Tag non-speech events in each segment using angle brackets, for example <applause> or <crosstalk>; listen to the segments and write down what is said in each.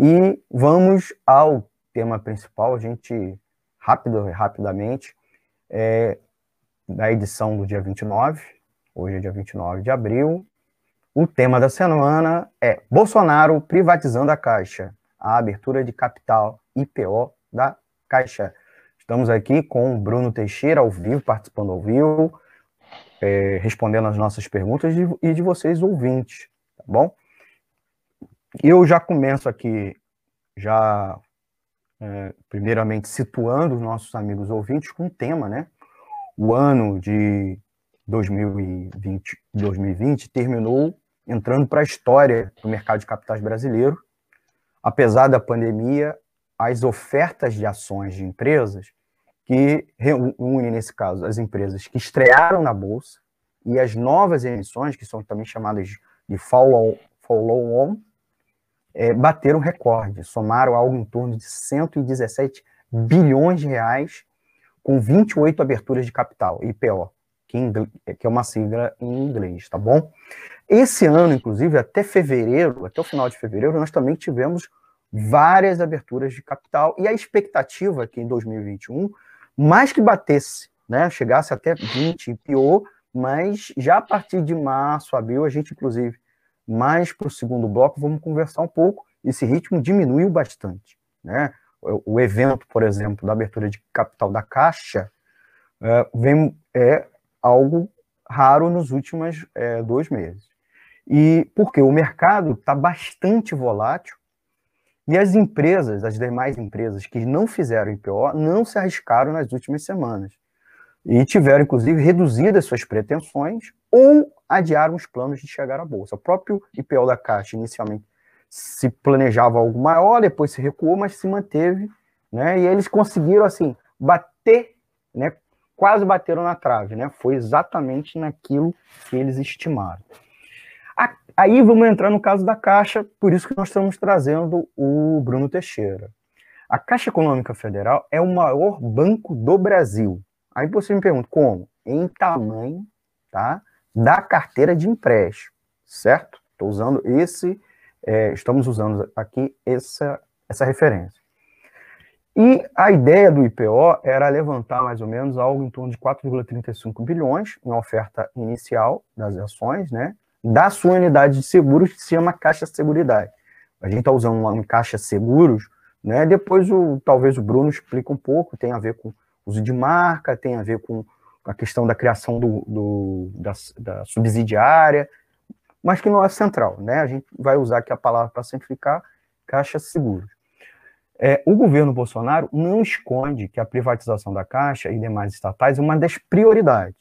E vamos ao tema principal, a gente, rápido, rapidamente, é, da edição do dia 29, hoje é dia 29 de abril, o tema da semana é Bolsonaro privatizando a Caixa, a abertura de capital IPO da Caixa. Estamos aqui com o Bruno Teixeira ao vivo, participando ao vivo, é, respondendo as nossas perguntas e de vocês ouvintes, tá bom? Eu já começo aqui, já é, primeiramente situando os nossos amigos ouvintes com o tema, né? O ano de 2020, 2020 terminou entrando para a história do mercado de capitais brasileiro. Apesar da pandemia, as ofertas de ações de empresas que reúnem, nesse caso, as empresas que estrearam na Bolsa e as novas emissões, que são também chamadas de follow-on, é, bateram recorde, somaram algo em torno de 117 bilhões de reais, com 28 aberturas de capital, IPO, que, que é uma sigla em inglês, tá bom? Esse ano, inclusive, até fevereiro, até o final de fevereiro, nós também tivemos várias aberturas de capital e a expectativa é que em 2021, mais que batesse, né, chegasse até 20 pior, mas já a partir de março, abril, a gente, inclusive, mais para o segundo bloco, vamos conversar um pouco, esse ritmo diminuiu bastante, né? O, evento, por exemplo, da abertura de capital da Caixa, é, vem, é algo raro nos últimos é, dois meses. E porque o mercado está bastante volátil e as empresas, as demais empresas que não fizeram IPO, não se arriscaram nas últimas semanas. E tiveram, inclusive, reduzidas suas pretensões ou adiaram os planos de chegar à Bolsa. O próprio IPO da Caixa, inicialmente, se planejava algo maior, depois se recuou, mas se manteve, né? E eles conseguiram, assim, bater, né? Quase bateram na trave, né? Foi exatamente naquilo que eles estimaram. Aí vamos entrar no caso da Caixa, por isso que nós estamos trazendo o Bruno Teixeira. A Caixa Econômica Federal é o maior banco do Brasil. Aí você me pergunta, como? Em tamanho tá, da carteira de empréstimo, certo? Estou usando esse, é, estamos usando aqui essa, essa referência. E a ideia do IPO era levantar mais ou menos algo em torno de 4,35 bilhões, uma oferta inicial das ações, né? da sua unidade de seguros, que se chama Caixa Seguridade. A gente está usando uma Caixa Seguros, né? Depois o, talvez o Bruno explique um pouco, tem a ver com uso de marca, tem a ver com a questão da criação do, do da, da, subsidiária, mas que não é central, né? A gente vai usar aqui a palavra para simplificar, Caixa Seguros. É, o governo Bolsonaro não esconde que a privatização da Caixa e demais estatais é uma das prioridades,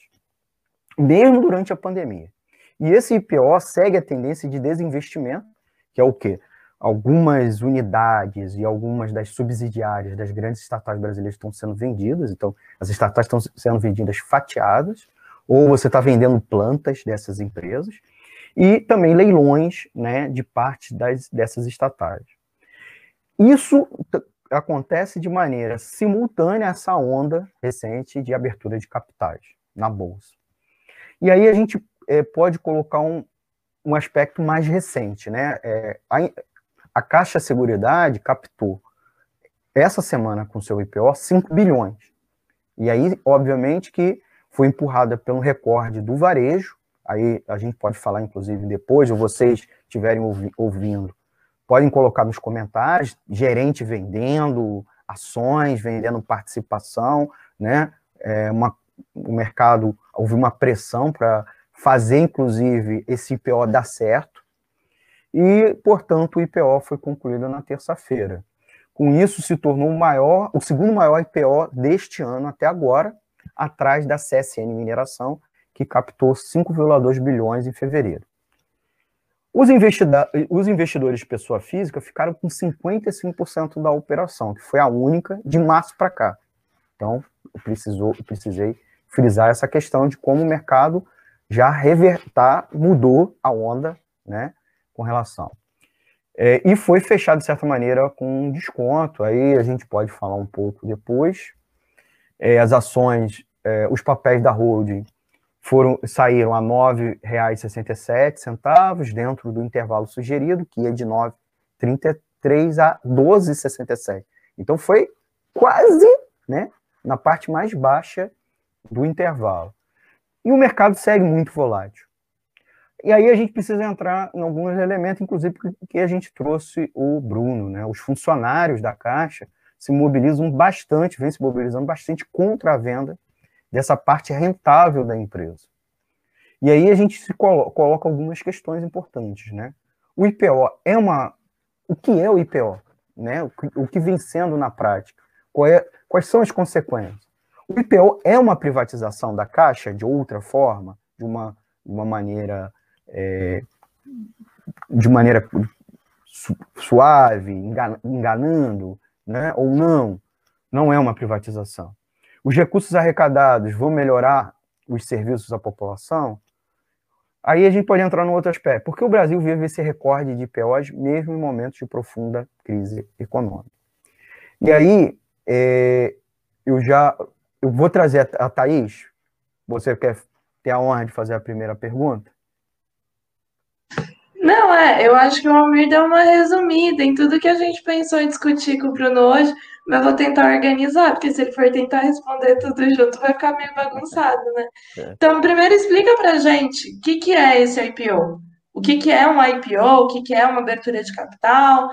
mesmo durante a pandemia. E esse IPO segue a tendência de desinvestimento, que é o quê? Algumas unidades e algumas das subsidiárias das grandes estatais brasileiras estão sendo vendidas, então as estatais estão sendo vendidas fatiadas, ou você está vendendo plantas dessas empresas, e também leilões né, de parte das, dessas estatais. Isso acontece de maneira simultânea a essa onda recente de abertura de capitais na Bolsa. E aí a gente é, pode colocar um, um aspecto mais recente, né? É, a, Caixa Seguridade captou essa semana com seu IPO 5 bilhões. E aí, obviamente, que foi empurrada pelo recorde do varejo. Aí a gente pode falar, inclusive, depois, ou vocês estiverem ouvi ouvindo, podem colocar nos comentários, gerente vendendo ações, vendendo participação, né? É uma, o mercado, houve uma pressão para fazer, inclusive, esse IPO dar certo. E, portanto, o IPO foi concluído na terça-feira. Com isso, se tornou o maior, o segundo maior IPO deste ano até agora, atrás da CSN Mineração, que captou 5,2 bilhões em fevereiro. Os, os investidores de pessoa física ficaram com 55% da operação, que foi a única de março para cá. Então, eu, precisou, eu precisei frisar essa questão de como o mercado já revertar, mudou a onda, né, com relação. É, e foi fechado, de certa maneira, com um desconto, aí a gente pode falar um pouco depois. É, as ações, é, os papéis da holding foram, saíram a R$ 9,67, dentro do intervalo sugerido, que é de R$ 9,33. 23 a 12,67. Então foi quase, né, na parte mais baixa do intervalo. E o mercado segue muito volátil. E aí a gente precisa entrar em alguns elementos, inclusive que a gente trouxe o Bruno, né? Os funcionários da Caixa se mobilizam bastante, vem se mobilizando bastante contra a venda dessa parte rentável da empresa. E aí a gente se colo coloca algumas questões importantes, né? O IPO é uma... O que é o IPO? Né? O, que, o que vem sendo na prática? É... Quais são as consequências? O IPO é uma privatização da Caixa de outra forma, de uma, uma maneira... É, de maneira suave, enganando, né? ou não, não é uma privatização. Os recursos arrecadados vão melhorar os serviços à população? Aí a gente pode entrar no outro aspecto. Por que o Brasil vive esse recorde de IPOs mesmo em momentos de profunda crise econômica? E aí, é, eu já eu vou trazer a Thaís. Você quer ter a honra de fazer a primeira pergunta? É, eu acho que o Almir deu uma resumida em tudo que a gente pensou em discutir com o Bruno hoje, mas vou tentar organizar, porque se ele for tentar responder tudo junto, vai ficar meio bagunçado, né? É. Então, primeiro explica pra gente o que, que é esse IPO. O que, que é um IPO, o que, que é uma abertura de capital,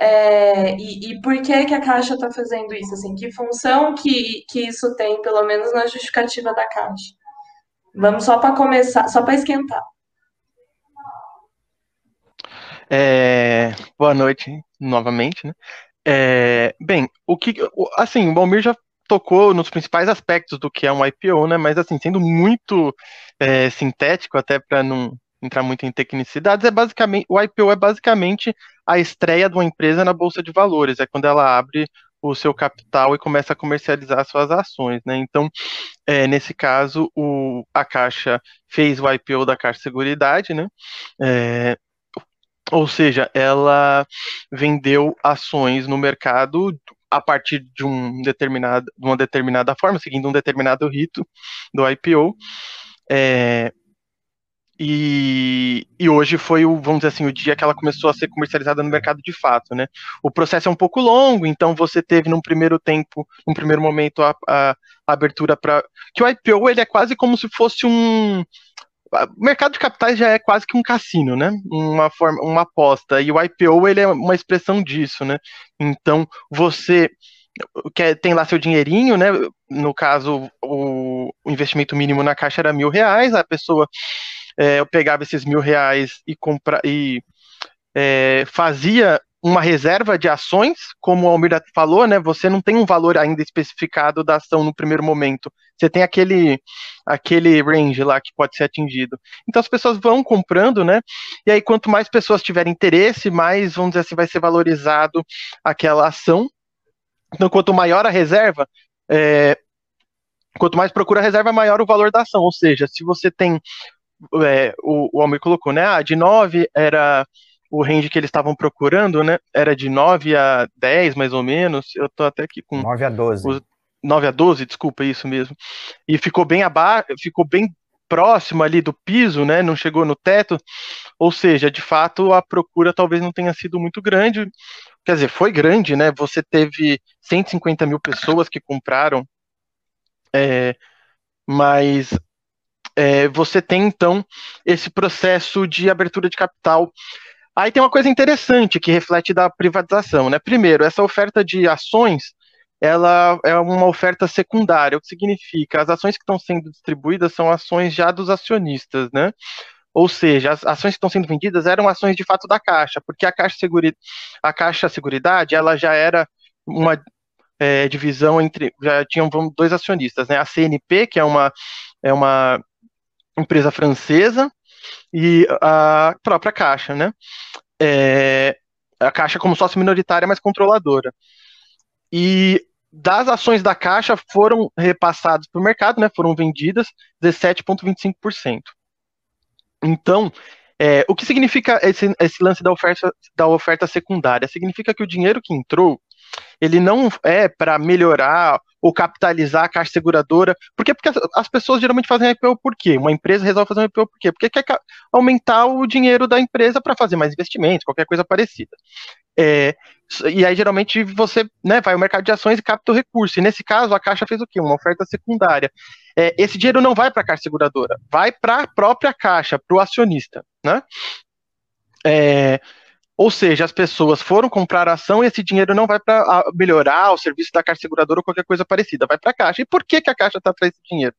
é, e, e, por que, que a Caixa está fazendo isso? Assim, que função que, que isso tem, pelo menos na justificativa da Caixa? Vamos só para começar, só para esquentar. É, boa noite novamente, né? É, bem, o que, assim, o Balmir já tocou nos principais aspectos do que é um IPO, né? Mas assim, sendo muito é, sintético, até para não entrar muito em tecnicidades, é basicamente o IPO é basicamente a estreia de uma empresa na bolsa de valores, é quando ela abre o seu capital e começa a comercializar suas ações, né? Então, é, nesse caso, o, a Caixa fez o IPO da Caixa Seguridade, né? É, ou seja, ela vendeu ações no mercado a partir de, um determinado, de uma determinada forma, seguindo um determinado rito do IPO. É, e, e, hoje foi o, vamos dizer assim, o dia que ela começou a ser comercializada no mercado de fato, né? O processo é um pouco longo, então você teve num primeiro tempo, num primeiro momento, a, a, a abertura para que o IPO ele é quase como se fosse um o mercado de capitais já é quase que um cassino, né? Uma forma, uma aposta. E o IPO ele é uma expressão disso, né? Então você quer, tem lá seu dinheirinho, né? No caso, o, o investimento mínimo na caixa era mil reais, a pessoa é, pegava esses mil reais e compra e é, fazia uma reserva de ações, como o Almir falou, né? Você não tem um valor ainda especificado da ação no primeiro momento. Você tem aquele aquele range lá que pode ser atingido. Então as pessoas vão comprando, né? E aí quanto mais pessoas tiverem interesse, mais, vamos dizer assim, vai ser valorizado aquela ação. Então quanto maior a reserva, é, quanto mais procura a reserva, maior o valor da ação. Ou seja, se você tem é, o, o Almir colocou, né? Ah, de 9 era o range que eles estavam procurando, né? Era de 9 a 10, mais ou menos. Eu tô até aqui com. 9 a 12. Os, 9 a 12, desculpa, isso mesmo. E ficou bem abaixo, ficou bem próximo ali do piso, né? Não chegou no teto. Ou seja, de fato, a procura talvez não tenha sido muito grande. Quer dizer, foi grande, né? Você teve 150 mil pessoas que compraram. É, mas é, você tem então esse processo de abertura de capital Aí tem uma coisa interessante que reflete da privatização, né? Primeiro, essa oferta de ações, ela é uma oferta secundária, o que significa as ações que estão sendo distribuídas são ações já dos acionistas, né? Ou seja, as ações que estão sendo vendidas eram ações de fato da Caixa, porque a Caixa, Seguri... a Caixa Seguridade, ela já era uma é, divisão entre, já tinham dois acionistas, né? A CNP, que é uma, é uma empresa francesa, e a própria Caixa, né? É, a Caixa como sócio minoritária, mas controladora. E das ações da Caixa foram repassadas para o mercado, né? Foram vendidas 17,25%. Então, é, o que significa esse, esse, lance da oferta, da oferta secundária? Significa que o dinheiro que entrou, ele não é para melhorar ou capitalizar a caixa seguradora. Por quê? Porque as, as, pessoas geralmente fazem IPO por quê? Uma empresa resolve fazer um IPO por quê? Porque quer aumentar o dinheiro da empresa para fazer mais investimentos, qualquer coisa parecida. É, e aí, geralmente, você né, vai ao mercado de ações e capta o recurso. E nesse caso, a Caixa fez o quê? Uma oferta secundária. É, esse dinheiro não vai para a Caixa Seguradora, vai para a própria Caixa, para o acionista. Né? É, ou seja, as pessoas foram comprar ação e esse dinheiro não vai para melhorar o serviço da Caixa Seguradora ou qualquer coisa parecida, vai para a Caixa. E por que, que a Caixa está atrás desse dinheiro?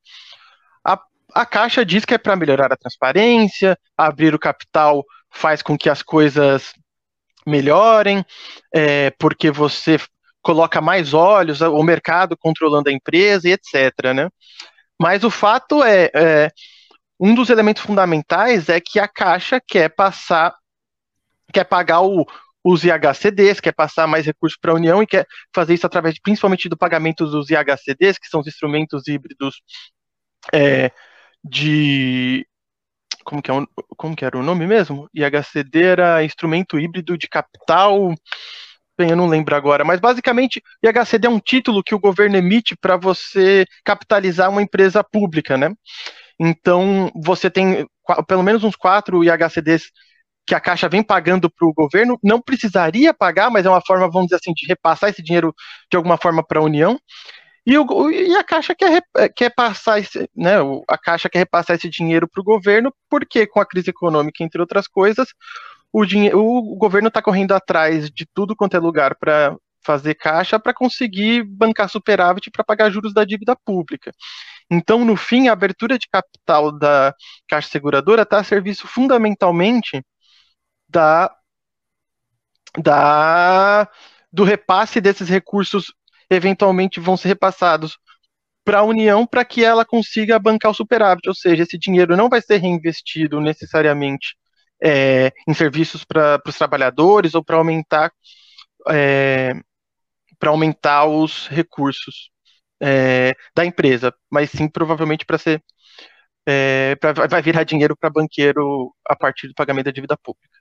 A, a Caixa diz que é para melhorar a transparência, abrir o capital faz com que as coisas melhorem, é, porque você coloca mais olhos, o mercado controlando a empresa e etc. Né? Mas o fato é, é um dos elementos fundamentais é que a Caixa quer passar quer pagar o, os IHCDs, quer passar mais recursos para a União e quer fazer isso através de, principalmente do pagamento dos IHCDs, que são os instrumentos híbridos é, de. Como que, é, como que era o nome mesmo? IHCD era instrumento híbrido de capital. Bem, eu não lembro agora, mas basicamente IHCD é um título que o governo emite para você capitalizar uma empresa pública, né? Então, você tem pelo menos uns quatro IHCDs que a Caixa vem pagando para o governo, não precisaria pagar, mas é uma forma, vamos dizer assim, de repassar esse dinheiro de alguma forma para a União. E, o, e, a Caixa quer, quer passar esse, né, a Caixa quer repassar esse dinheiro para o governo, porque com a crise econômica, entre outras coisas, o, dinheiro, o governo está correndo atrás de tudo quanto é lugar para fazer caixa para conseguir bancar superávit para pagar juros da dívida pública. Então, no fim, a abertura de capital da Caixa Seguradora está a serviço fundamentalmente da, da do repasse desses recursos eventualmente vão ser repassados para a União para que ela consiga bancar o superávit, ou seja, esse dinheiro não vai ser reinvestido necessariamente é, em serviços para os trabalhadores ou para aumentar é, para aumentar os recursos é, da empresa, mas sim provavelmente para ser é, pra, vai virar dinheiro para banqueiro a partir do pagamento da dívida pública.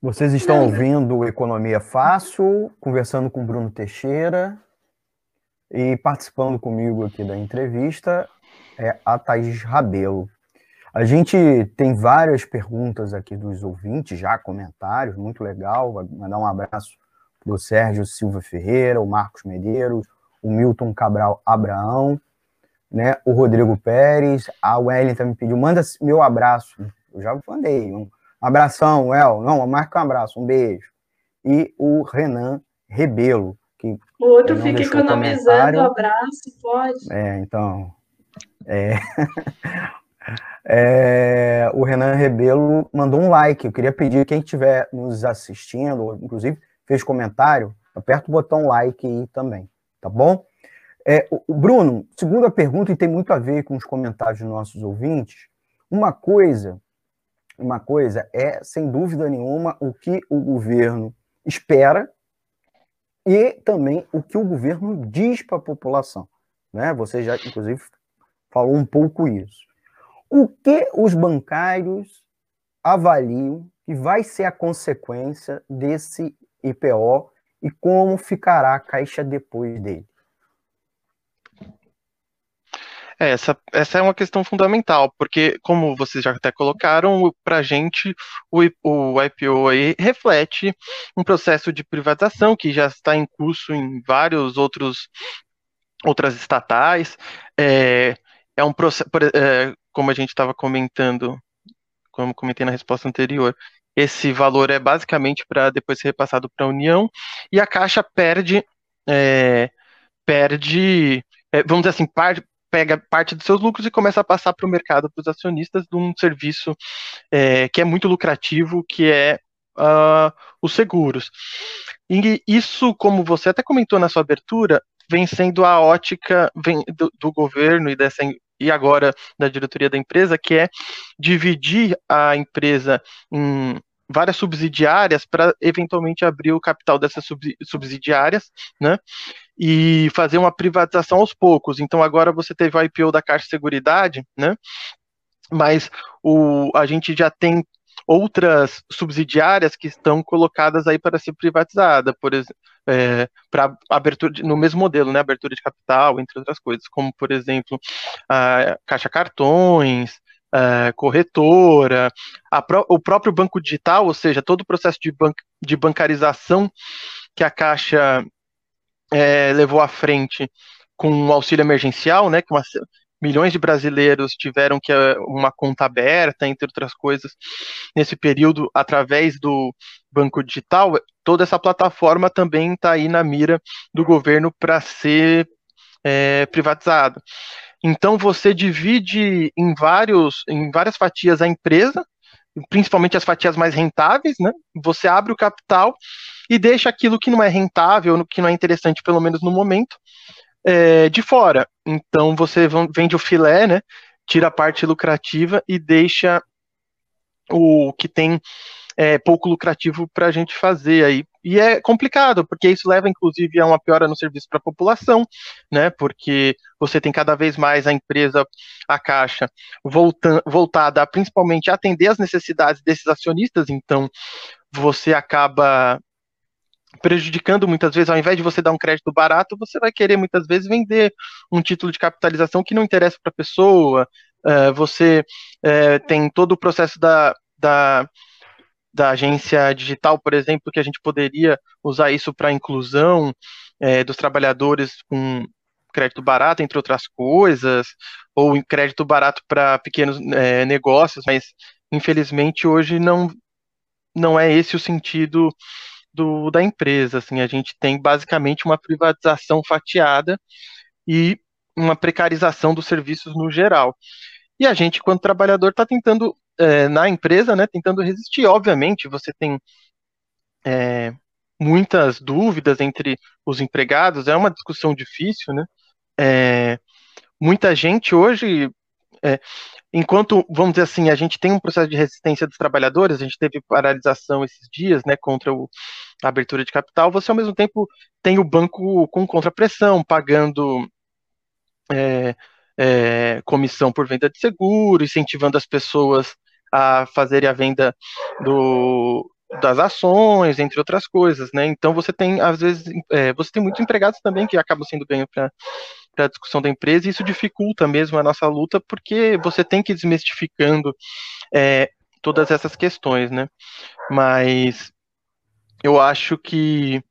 Vocês estão ouvindo Economia Fácil, conversando com Bruno Teixeira e participando comigo aqui da entrevista é a Thaís Rabelo. A gente tem várias perguntas aqui dos ouvintes, já comentários, muito legal. Vou mandar um abraço para o Sérgio Silva Ferreira, o Marcos Medeiros, o Milton Cabral Abraão, né, o Rodrigo Pérez, a Wellington me pediu, manda meu abraço. Eu já mandei, um Abração, El. Não, marca um abraço, um beijo. E o Renan Rebelo. Que o outro fica economizando o abraço, pode? É, então. É... <laughs> é... o Renan Rebelo mandou um like. Eu queria pedir quem estiver nos assistindo, ou inclusive fez comentário, aperta o botão like aí também, tá bom? É, o Bruno, segunda pergunta, e tem muito a ver com os comentários dos nossos ouvintes. Uma coisa uma coisa é, sem dúvida nenhuma, o que o governo espera e também o que o governo diz para a população. Né? Você já, inclusive, falou um pouco isso. O que os bancários avaliam que vai ser a consequência desse IPO e como ficará a Caixa depois dele? É, essa, essa é uma questão fundamental, porque, como vocês já até colocaram, para a gente o, o IPO aí reflete um processo de privatização que já está em curso em vários outros outras estatais. É, é um processo, é, como a gente estava comentando, como comentei na resposta anterior, esse valor é basicamente para depois ser repassado para a União e a Caixa perde, é, perde, é, vamos dizer assim, parte, pega parte dos seus lucros e começa a passar para o mercado, para os acionistas, de um serviço é, que é muito lucrativo, que é uh, os seguros. E isso, como você até comentou na sua abertura, vem sendo a ótica do, do governo e dessa e agora da diretoria da empresa, que é dividir a empresa em várias subsidiárias para eventualmente abrir o capital dessas subsidiárias, né? E fazer uma privatização aos poucos. Então agora você teve o IPO da Caixa de Seguridade, né? Mas o, a gente já tem outras subsidiárias que estão colocadas aí para ser privatizada, por exemplo, é, para abertura de, no mesmo modelo, né, abertura de capital, entre outras coisas, como por exemplo a Caixa Cartões, a corretora, a o próprio banco digital, ou seja, todo o processo de, ban de bancarização que a Caixa é, levou à frente com o auxílio emergencial, né, que uma, milhões de brasileiros tiveram que eh, uma conta aberta, entre outras coisas, nesse período através do banco digital. Toda essa plataforma também está aí na mira do governo para ser é, privatizada. Então você divide em vários, em várias fatias a empresa, principalmente as fatias mais rentáveis, né? Você abre o capital e deixa aquilo que não é rentável, que não é interessante, pelo menos no momento, é, de fora. Então você vende o filé, né? Tira a parte lucrativa e deixa o que tem é, pouco lucrativo para a gente fazer aí. E é complicado, porque isso leva, inclusive, a uma piora no serviço para a população, né? Porque você tem cada vez mais a empresa, a Caixa, volta, voltada a principalmente atender as necessidades desses acionistas, então você acaba prejudicando muitas vezes, ao invés de você dar um crédito barato, você vai querer muitas vezes vender um título de capitalização que não interessa para a pessoa. Uh, você uh, tem todo o processo da, da, da, agência digital, por exemplo, que a gente poderia usar isso para inclusão uh, dos trabalhadores com crédito barato, entre outras coisas, ou crédito barato para pequenos negócios, mas infelizmente hoje não, não é esse o sentido do, da empresa. Assim, a gente tem basicamente uma privatização fatiada e uma precarização dos serviços no geral. E a gente, quando trabalhador, está tentando, é, na empresa, né, tentando resistir. Obviamente, você tem é, muitas dúvidas entre os empregados, é uma discussão difícil, né? É, muita gente hoje, é, enquanto, vamos dizer assim, a gente tem um processo de resistência dos trabalhadores, a gente teve paralisação esses dias, né, contra o, a abertura de capital, você ao mesmo tempo tem o banco com contrapressão, pagando é, comissão por venda de seguro, incentivando as pessoas a fazerem a venda do, das ações, entre outras coisas, né? Então você tem, às vezes, é, você tem muitos empregados também que acabam sendo ganho para a discussão da empresa, e isso dificulta mesmo a nossa luta, porque você tem que ir desmistificando é, todas essas questões, né? Mas eu acho que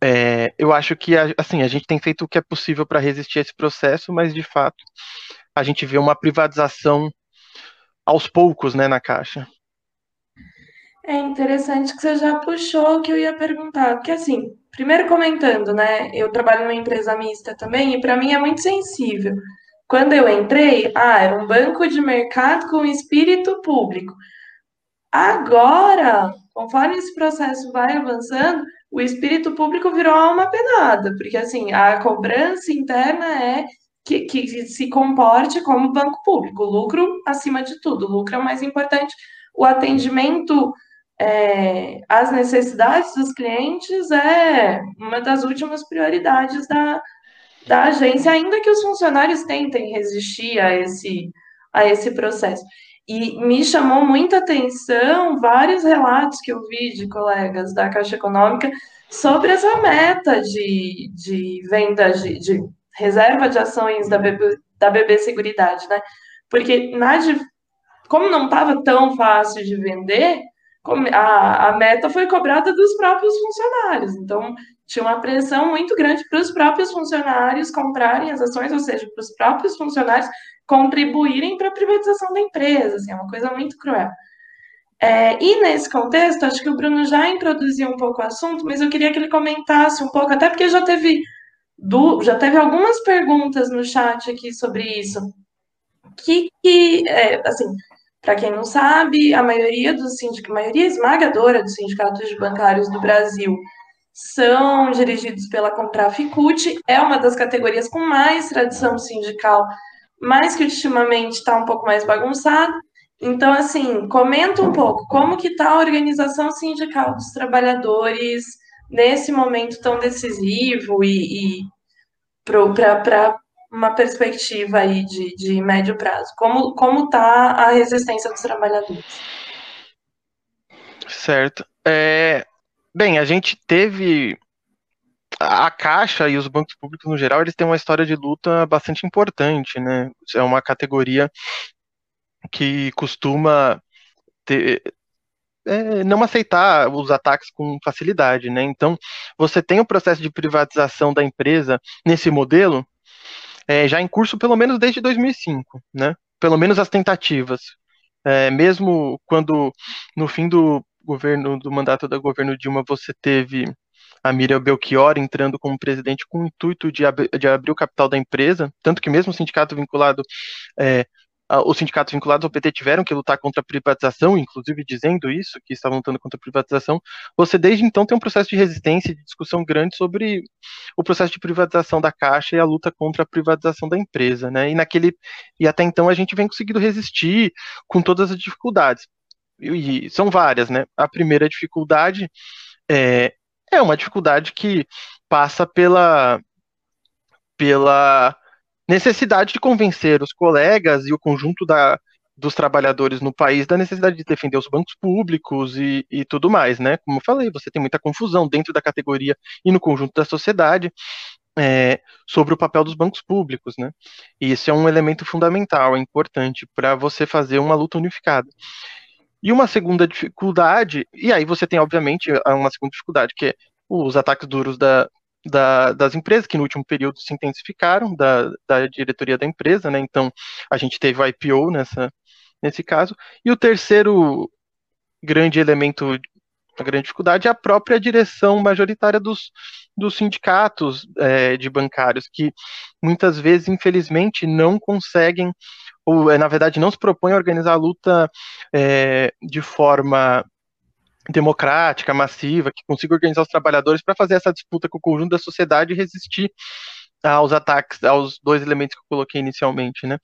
é, eu acho que assim a gente tem feito o que é possível para resistir a esse processo, mas de fato a gente vê uma privatização aos poucos, né, na caixa. É interessante que você já puxou que eu ia perguntar, porque assim, primeiro comentando, né, eu trabalho numa empresa mista também e para mim é muito sensível. Quando eu entrei, ah, era um banco de mercado com espírito público. Agora, conforme esse processo vai avançando, o espírito público virou alma penada, porque assim, a cobrança interna é que, que se comporte como banco público, lucro acima de tudo, lucro é o mais importante, o atendimento é, as necessidades dos clientes é uma das últimas prioridades da, da agência, ainda que os funcionários tentem resistir a esse, a esse processo. E me chamou muita atenção vários relatos que eu vi de colegas da Caixa Econômica sobre essa meta de, de venda de, de reserva de ações da BB, da BB Seguridade, né? Porque na, como não estava tão fácil de vender, a, a meta foi cobrada dos próprios funcionários. Então, tinha uma pressão muito grande para os próprios funcionários comprarem as ações, ou seja, para os próprios funcionários contribuírem para a privatização da empresa. Assim, é uma coisa muito cruel. É, e nesse contexto, acho que o Bruno já introduziu um pouco o assunto, mas eu queria que ele comentasse um pouco, até porque já teve, já teve algumas perguntas no chat aqui sobre isso. Que, que é, assim, para quem não sabe, a maioria dos sindicatos, maioria esmagadora dos sindicatos bancários do Brasil são dirigidos pela Contraficute, é uma das categorias com mais tradição sindical, mas que ultimamente está um pouco mais bagunçado. Então, assim, comenta um pouco como que está a organização sindical dos trabalhadores nesse momento tão decisivo e, e para uma perspectiva aí de, de médio prazo? Como como está a resistência dos trabalhadores? Certo. É, bem, a gente teve a Caixa e os bancos públicos no geral, eles têm uma história de luta bastante importante, né? É uma categoria que costuma ter, é, não aceitar os ataques com facilidade, né? Então, você tem o processo de privatização da empresa nesse modelo é, já em curso pelo menos desde 2005, né? Pelo menos as tentativas. É, mesmo quando no fim do governo do mandato do governo Dilma você teve a Miriam Belchior entrando como presidente com o intuito de, ab de abrir o capital da empresa, tanto que mesmo o sindicato vinculado é, os sindicatos vinculados ao PT tiveram que lutar contra a privatização, inclusive dizendo isso, que estavam lutando contra a privatização, você desde então tem um processo de resistência e de discussão grande sobre o processo de privatização da Caixa e a luta contra a privatização da empresa, né? E naquele e até então a gente vem conseguindo resistir com todas as dificuldades. E, e são várias, né? A primeira dificuldade é, é uma dificuldade que passa pela pela necessidade de convencer os colegas e o conjunto da, dos trabalhadores no país da necessidade de defender os bancos públicos e, e, tudo mais, né? Como eu falei, você tem muita confusão dentro da categoria e no conjunto da sociedade é, sobre o papel dos bancos públicos, né? E isso é um elemento fundamental, é importante para você fazer uma luta unificada. E uma segunda dificuldade, e aí você tem, obviamente, uma segunda dificuldade, que é os ataques duros da, da, das empresas, que no último período se intensificaram, da, da diretoria da empresa, né? Então, a gente teve o IPO nessa, nesse caso. E o terceiro grande elemento, a grande dificuldade, é a própria direção majoritária dos, dos sindicatos é, de bancários, que muitas vezes, infelizmente, não conseguem, ou é, na verdade não se propõem a organizar a luta é, de forma democrática, massiva, que consiga organizar os trabalhadores para fazer essa disputa com o conjunto da sociedade e resistir aos ataques, aos dois elementos que eu coloquei inicialmente, né?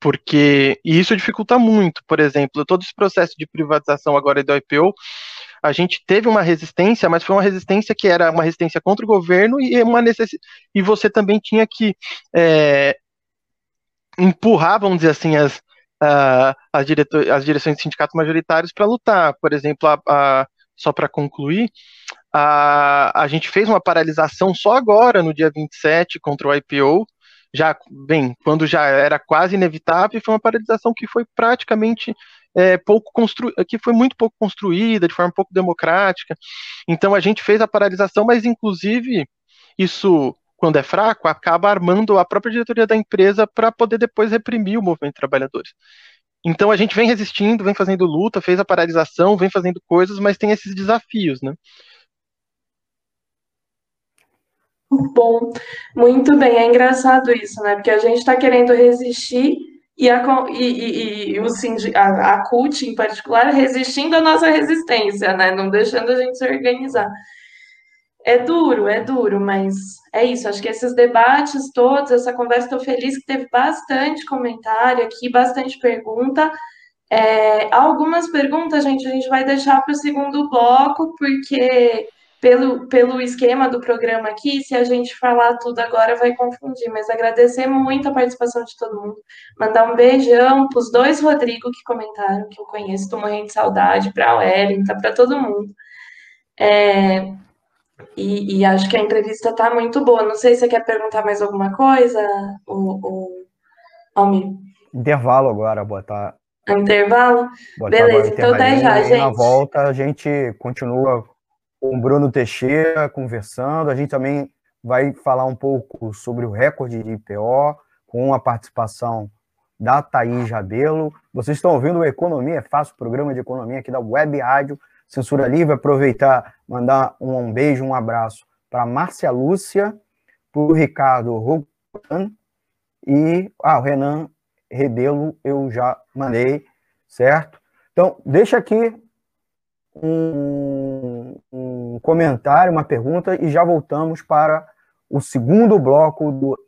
Porque e isso dificulta muito, por exemplo, todo esse processo de privatização agora do IPO, a gente teve uma resistência, mas foi uma resistência que era uma resistência contra o governo e uma necess... e você também tinha que é, empurrar, vamos dizer assim, as, uh, as, diretor, as direções de sindicatos majoritários para lutar. Por exemplo, a, a, só para concluir, a, a gente fez uma paralisação só agora, no dia 27, contra o IPO, já, bem, quando já era quase inevitável, foi uma paralisação que foi praticamente é, pouco constru... que foi muito pouco construída, de forma pouco democrática. Então a gente fez a paralisação, mas inclusive isso quando é fraco, acaba armando a própria diretoria da empresa para poder depois reprimir o movimento de trabalhadores. Então a gente vem resistindo, vem fazendo luta, fez a paralisação, vem fazendo coisas, mas tem esses desafios, né? Bom, muito bem, é engraçado isso, né? Porque a gente está querendo resistir e a, e, e, e o a, a CUT, em particular, resistindo à nossa resistência, né? Não deixando a gente se organizar. É duro, é duro, mas é isso. Acho que esses debates todos, essa conversa, estou feliz que teve bastante comentário aqui, bastante pergunta. É, algumas perguntas, gente, a gente vai deixar para o segundo bloco, porque pelo, pelo esquema do programa aqui, se a gente falar tudo agora vai confundir, mas agradecer muito a participação de todo mundo, mandar um beijão para os dois Rodrigo que comentaram, que eu conheço, estou morrendo de saudade, para a Wellington, para todo mundo. É, e, e, acho que a entrevista está muito boa. Não sei se você quer perguntar mais alguma coisa, o, o Almir. Intervalo agora, botar. Intervalo? Botar Beleza, então tá já, gente. Na volta a gente continua com o Bruno Teixeira conversando. A gente também vai falar um pouco sobre o recorde de IPO, com a participação da Thaís Rabelo. Vocês estão ouvindo o Economia é Fácil, programa de economia aqui da Web Rádio Censura Livre, aproveitar, mandar um, beijo, um abraço para Márcia Lúcia, para o Ricardo Rogan e ah, o Renan Rebelo eu já mandei, certo? Então, deixa aqui um, um comentário, uma pergunta e já voltamos para o segundo bloco do